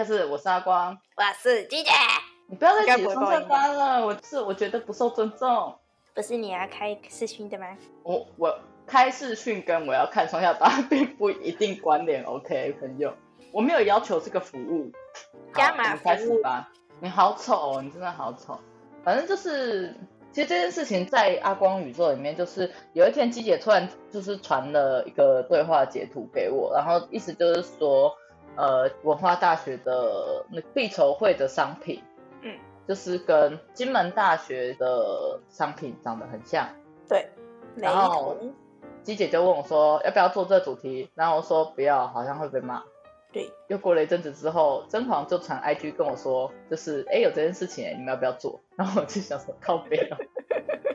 欢迎来到地下室，我是阿光，我是鸡姐。你不要再起双色单了，我是我觉得不受尊重。不是你要开视讯的吗？我我开视讯跟我要看双下单并不一定关联，OK，朋友，我没有要求这个服务。加码服务。开始吧。你好丑哦，你真的好丑。反正就是，其实这件事情在阿光宇宙里面，就是有一天鸡姐突然就是传了一个对话截图给我，然后意思就是说，呃，文化大学的那毕筹会的商品。嗯，就是跟金门大学的商品长得很像，对。然后鸡姐就问我说，要不要做这个主题？然后我说不要，好像会被骂。对。又过了一阵子之后，甄嬛就传 IG 跟我说，就是哎有这件事情，你们要不要做？然后我就想说靠北了，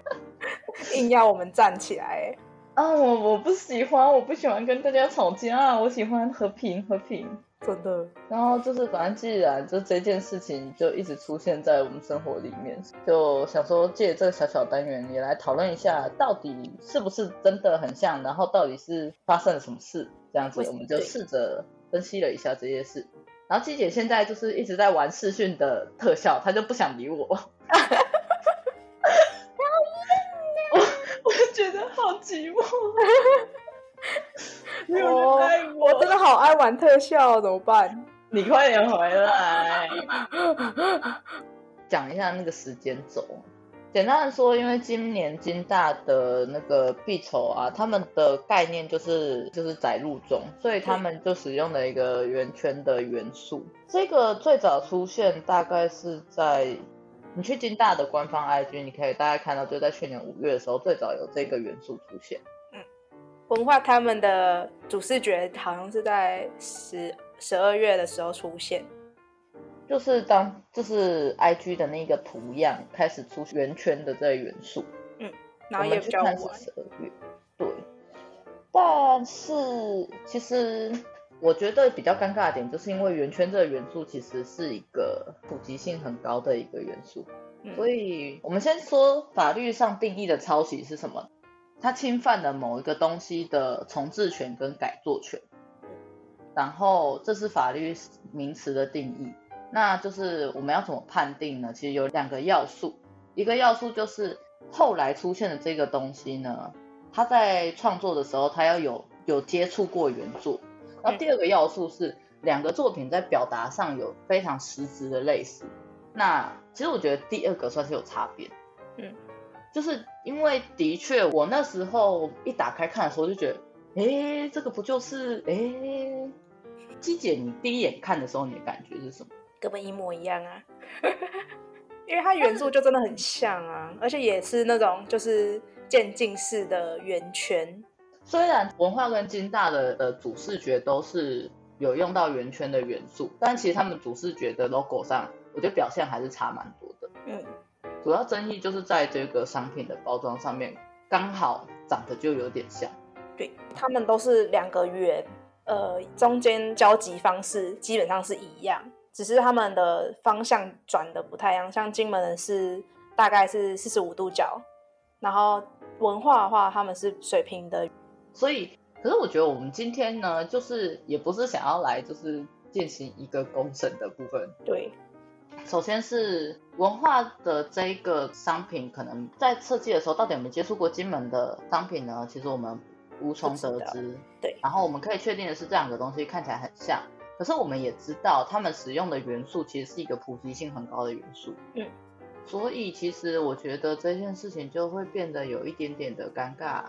硬要我们站起来。啊，我我不喜欢，我不喜欢跟大家吵架，我喜欢和平和平。真的，然后就是反正既然就这件事情就一直出现在我们生活里面，就想说借这个小小单元也来讨论一下，到底是不是真的很像，然后到底是发生了什么事，这样子我们就试着分析了一下这些事。然后季姐现在就是一直在玩视讯的特效，她就不想理我。我 寂寞。我我真的好爱玩特效，怎么办？你快点回来，讲一下那个时间轴。简单的说，因为今年金大的那个毕筹啊，他们的概念就是就是载入中，所以他们就使用了一个圆圈的元素。这个最早出现大概是在你去金大的官方 IG，你可以大概看到，就在去年五月的时候，最早有这个元素出现。文化他们的主视觉好像是在十十二月的时候出现，就是当就是 IG 的那个图样开始出圆圈的这个元素，嗯，然后也比较晚。十二月，对。但是其实我觉得比较尴尬的点，就是因为圆圈这个元素其实是一个普及性很高的一个元素，嗯，所以我们先说法律上定义的抄袭是什么。它侵犯了某一个东西的重制权跟改作权，然后这是法律名词的定义。那就是我们要怎么判定呢？其实有两个要素，一个要素就是后来出现的这个东西呢，它在创作的时候，它要有有接触过原作。然后第二个要素是两个作品在表达上有非常实质的类似。那其实我觉得第二个算是有差别。嗯。就是因为的确，我那时候一打开看的时候就觉得，哎，这个不就是哎，鸡姐，你第一眼看的时候你的感觉是什么？根本一模一样啊，因为它元素就真的很像啊，而且也是那种就是渐进式的圆圈。虽然文化跟金大的的主视觉都是有用到圆圈的元素，但其实他们主视觉的 logo 上，我觉得表现还是差蛮多的。嗯。主要争议就是在这个商品的包装上面，刚好长得就有点像。对，他们都是两个圆，呃，中间交集方式基本上是一样，只是他们的方向转的不太一样。像金门的是大概是四十五度角，然后文化的话他们是水平的。所以，可是我觉得我们今天呢，就是也不是想要来就是进行一个公审的部分。对。首先是文化的这一个商品，可能在设计的时候，到底有没有接触过金门的商品呢？其实我们无从得知。对。然后我们可以确定的是，这两个东西看起来很像，可是我们也知道，他们使用的元素其实是一个普及性很高的元素。嗯。所以其实我觉得这件事情就会变得有一点点的尴尬。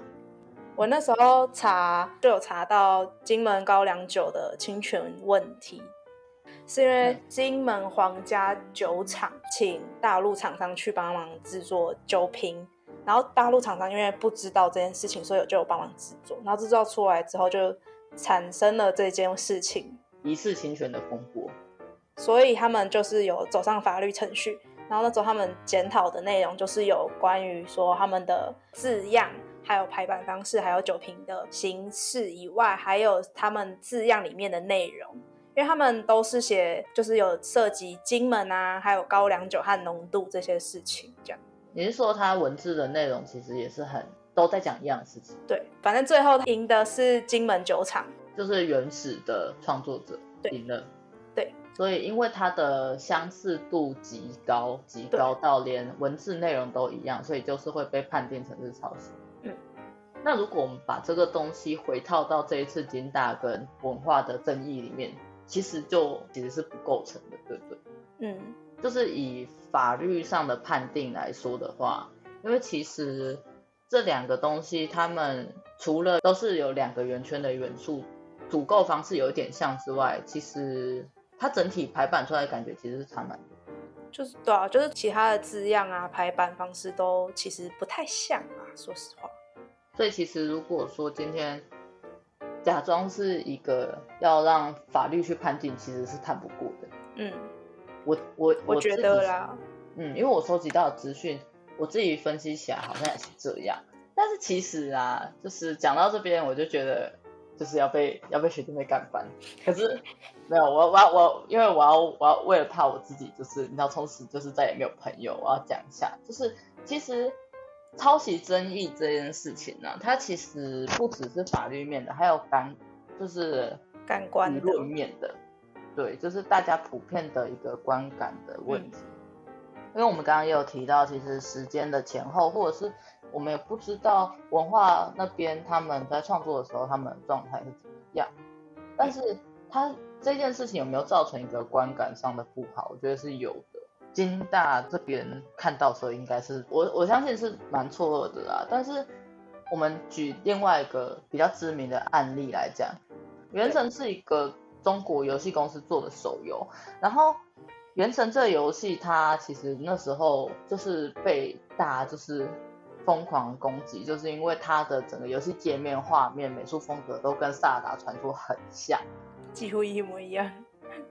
我那时候查就有查到金门高粱酒的侵权问题。是因为金门皇家酒厂请大陆厂商去帮忙制作酒瓶，然后大陆厂商因为不知道这件事情，所以就有帮忙制作，然后制造出来之后就产生了这件事情，疑似侵权的风波，所以他们就是有走上法律程序，然后那时候他们检讨的内容就是有关于说他们的字样，还有排版方式，还有酒瓶的形式以外，还有他们字样里面的内容。因为他们都是写，就是有涉及金门啊，还有高粱酒和浓度这些事情，这样。你是说他文字的内容其实也是很都在讲一样的事情？对，反正最后赢的是金门酒厂，就是原始的创作者赢了。对，所以因为它的相似度极高，极高到连文字内容都一样，所以就是会被判定成是抄袭。嗯，那如果我们把这个东西回套到这一次金大跟文化的争议里面，其实就其实是不构成的，对不对？嗯，就是以法律上的判定来说的话，因为其实这两个东西，它们除了都是有两个圆圈的元素，组构方式有一点像之外，其实它整体排版出来的感觉其实是差蛮多。就是对啊，就是其他的字样啊，排版方式都其实不太像啊，说实话。所以其实如果说今天假装是一个要让法律去判定，其实是判不过的。嗯。我我我觉得啦，嗯，因为我收集到的资讯，我自己分析起来好像也是这样。但是其实啊，就是讲到这边，我就觉得就是要被要被学弟妹干翻。可是没有，我我要我，因为我要我要为了怕我自己，就是你知道，从此就是再也没有朋友。我要讲一下，就是其实抄袭争议这件事情呢、啊，它其实不只是法律面的，还有感就是感官舆论面的。对，就是大家普遍的一个观感的问题，嗯、因为我们刚刚也有提到，其实时间的前后，或者是我们也不知道文化那边他们在创作的时候，他们的状态是怎么样。但是他这件事情有没有造成一个观感上的不好？我觉得是有的。金大这边看到时候，应该是我我相信是蛮错愕的啦。但是我们举另外一个比较知名的案例来讲，原神是一个。中国游戏公司做的手游，然后《原神》这游戏，它其实那时候就是被大家就是疯狂攻击，就是因为它的整个游戏界面、画面、美术风格都跟《萨尔达传说》很像，几乎一模一样。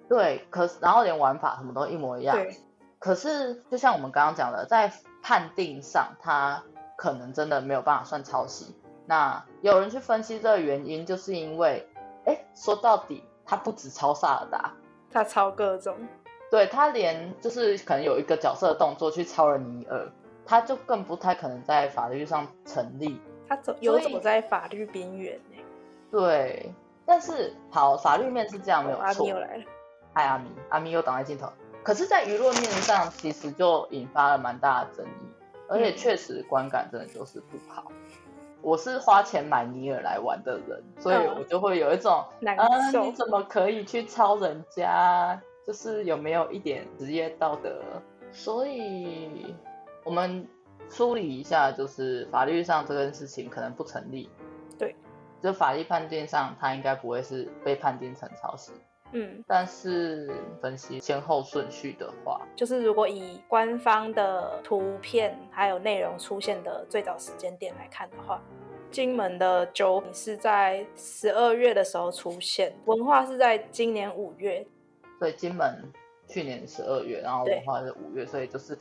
对，可是然后连玩法什么都一模一样。对。可是就像我们刚刚讲的，在判定上，它可能真的没有办法算抄袭。那有人去分析这个原因，就是因为，哎，说到底。他不止抄萨尔达，他抄各种，对，他连就是可能有一个角色的动作去抄了尼尔，他就更不太可能在法律上成立。他走有走在法律边缘呢。对，但是好，法律面是这样没有错。阿咪又来了，嗨阿咪，阿咪又挡在镜头。可是，在舆论面上，其实就引发了蛮大的争议，而且确实观感真的就是不好。我是花钱买尼尔来玩的人，所以我就会有一种，嗯、啊，你怎么可以去抄人家？就是有没有一点职业道德？所以我们梳理一下，就是法律上这件事情可能不成立。对，就法律判定上，他应该不会是被判定成抄袭。嗯，但是分析先后顺序的话，就是如果以官方的图片还有内容出现的最早时间点来看的话，金门的酒是在十二月的时候出现，文化是在今年五月，所以金门去年十二月，然后文化是五月，所以就是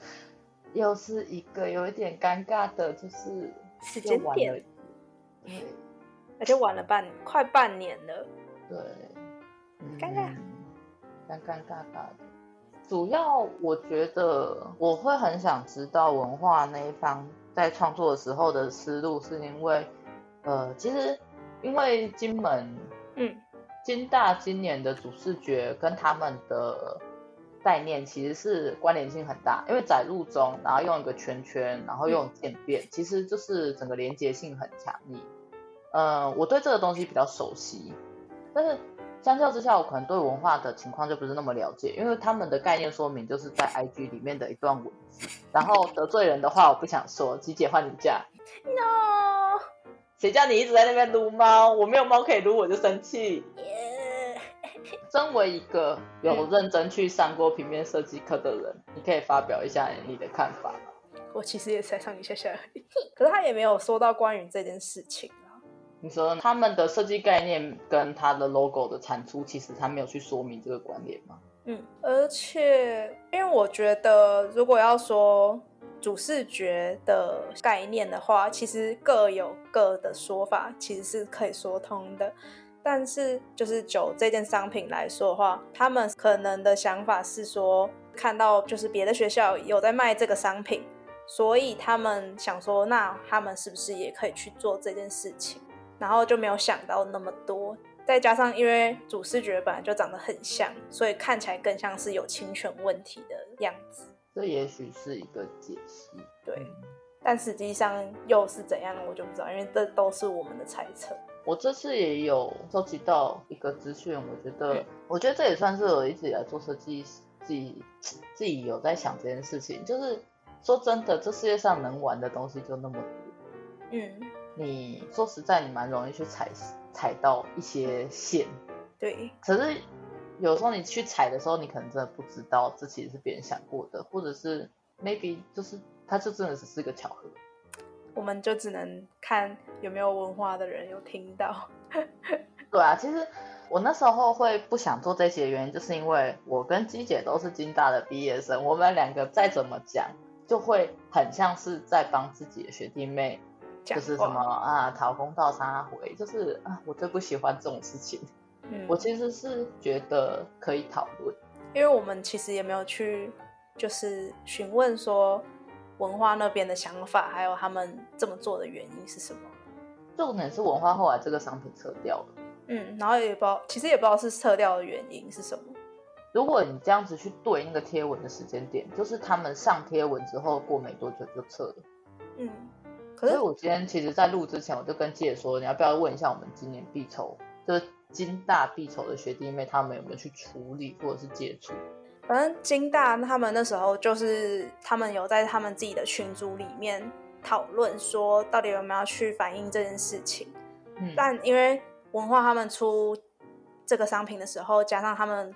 又是一个有一点尴尬的，就是时间点，对，而且晚了半快半年了，对。尴尬，尴尴尬尬的。主要我觉得我会很想知道文化那一方在创作的时候的思路，是因为，呃，其实因为金门，嗯，金大今年的主视觉跟他们的概念其实是关联性很大，因为载入中，然后用一个圈圈，然后用渐变，嗯，其实就是整个连接性很强烈。呃，我对这个东西比较熟悉，但是。相较之下，我可能对文化的情况就不是那么了解，因为他们的概念说明就是在 IG 里面的一段文字，然后得罪人的话我不想说，吉姐换你嫁。No，谁叫你一直在那边撸猫？我没有猫可以撸，我就生气。Yeah. 身为一个有认真去上过平面设计课的人，你可以发表一下你的看法吗？我其实也才上一下下而已，可是他也没有说到关于这件事情。你说他们的设计概念跟他的 logo 的产出，其实他没有去说明这个关联吗？嗯，而且因为我觉得，如果要说主视觉的概念的话，其实各有各的说法，其实是可以说通的。但是就是酒这件商品来说的话，他们可能的想法是说，看到就是别的学校有在卖这个商品，所以他们想说，那他们是不是也可以去做这件事情？然后就没有想到那么多，再加上因为主视觉本来就长得很像，所以看起来更像是有侵权问题的样子。这也许是一个解析，对。但实际上又是怎样，我就不知道，因为这都是我们的猜测。我这次也有收集到一个资讯，我觉得，嗯、我觉得这也算是我一直以来做设计，自己自己有在想这件事情。就是说真的，这世界上能玩的东西就那么多。嗯，你说实在，你蛮容易去踩踩到一些线。对。可是有时候你去踩的时候，你可能真的不知道这其实是别人想过的，或者是 maybe 就是它就真的只是个巧合。我们就只能看有没有文化的人有听到。对啊，其实我那时候会不想做这些的原因，就是因为我跟姬姐都是金大的毕业生，我们两个再怎么讲，就会很像是在帮自己的学弟妹，就是什么啊讨公道、插回，就是啊我最不喜欢这种事情。嗯，我其实是觉得可以讨论，因为我们其实也没有去就是询问说。文化那边的想法，还有他们这么做的原因是什么？重点是文化后来这个商品撤掉了。嗯，然后也不知道，其实也不知道是撤掉的原因是什么。如果你这样子去对那个贴文的时间点，就是他们上贴文之后过没多久就撤了。嗯，可是所以我今天其实，在录之前，我就跟姐说，你要不要问一下我们今年必筹，就是金大必筹的学弟妹，他们有没有去处理或者是接触？反正金大他们那时候就是他们有在他们自己的群组里面讨论说，到底有没有要去反映这件事情。嗯，但因为文化他们出这个商品的时候，加上他们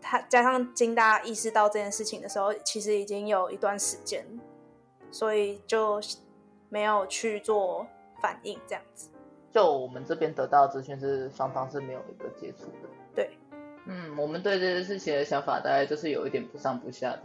他加上金大意识到这件事情的时候，其实已经有一段时间，所以就没有去做反应这样子。就我们这边得到的资讯是双方是没有一个接触的。对。嗯，我们对这件事情的想法大概就是有一点不上不下的。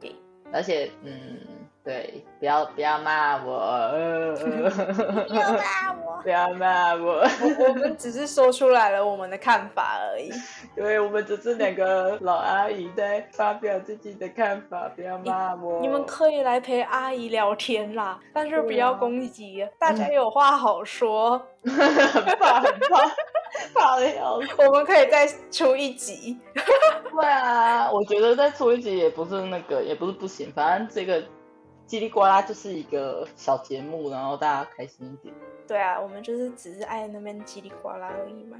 对，而且，嗯，对，不要不要骂我，呃、不要骂我，不要骂我，我，我们只是说出来了我们的看法而已。对，我们只是两个老阿姨在发表自己的看法，不要骂我。你们可以来陪阿姨聊天啦，但是不要攻击，啊、大家有话好说。很怕很怕。怕的！我们可以再出一集。对啊，我觉得再出一集也不是那个，也不是不行。反正这个叽里呱啦就是一个小节目，然后大家开心一点。对啊，我们就是只是爱那边叽里呱啦而已嘛。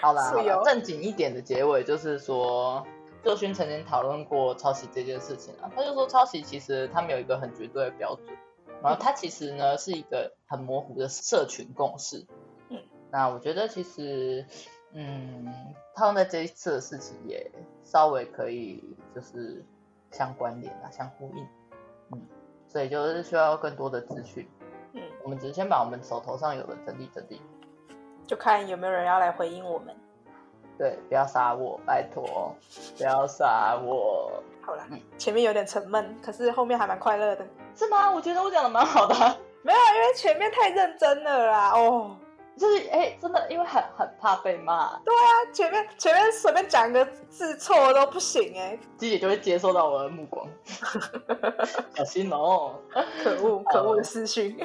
好啦，好啦，正经一点的结尾就是说，作勋曾经讨论过抄袭这件事情啊。他就说，抄袭其实他没有一个很绝对的标准，然后他其实呢是一个很模糊的社群共识。那我觉得其实，嗯，套用在这一次的事情也稍微可以就是相关联啊，相呼应，嗯，所以就是需要更多的资讯，嗯，我们只是先把我们手头上有的整理整理，就看有没有人要来回应我们。对，不要杀我，拜托，不要杀我。好了，嗯，前面有点沉闷，可是后面还蛮快乐的。是吗？我觉得我讲的蛮好的。没有，因为前面太认真了啦，哦。就是哎、欸，真的，因为很很怕被骂。对啊，前面前面随便讲个字错都不行哎，自己就会接受到我的目光，小心哦！可恶可恶的私讯。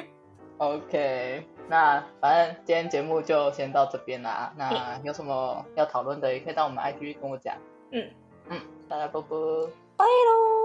OK，那反正今天节目就先到这边啦。那有什么要讨论的，也可以到我们 IG 跟我讲。嗯嗯，大家拜拜，拜喽。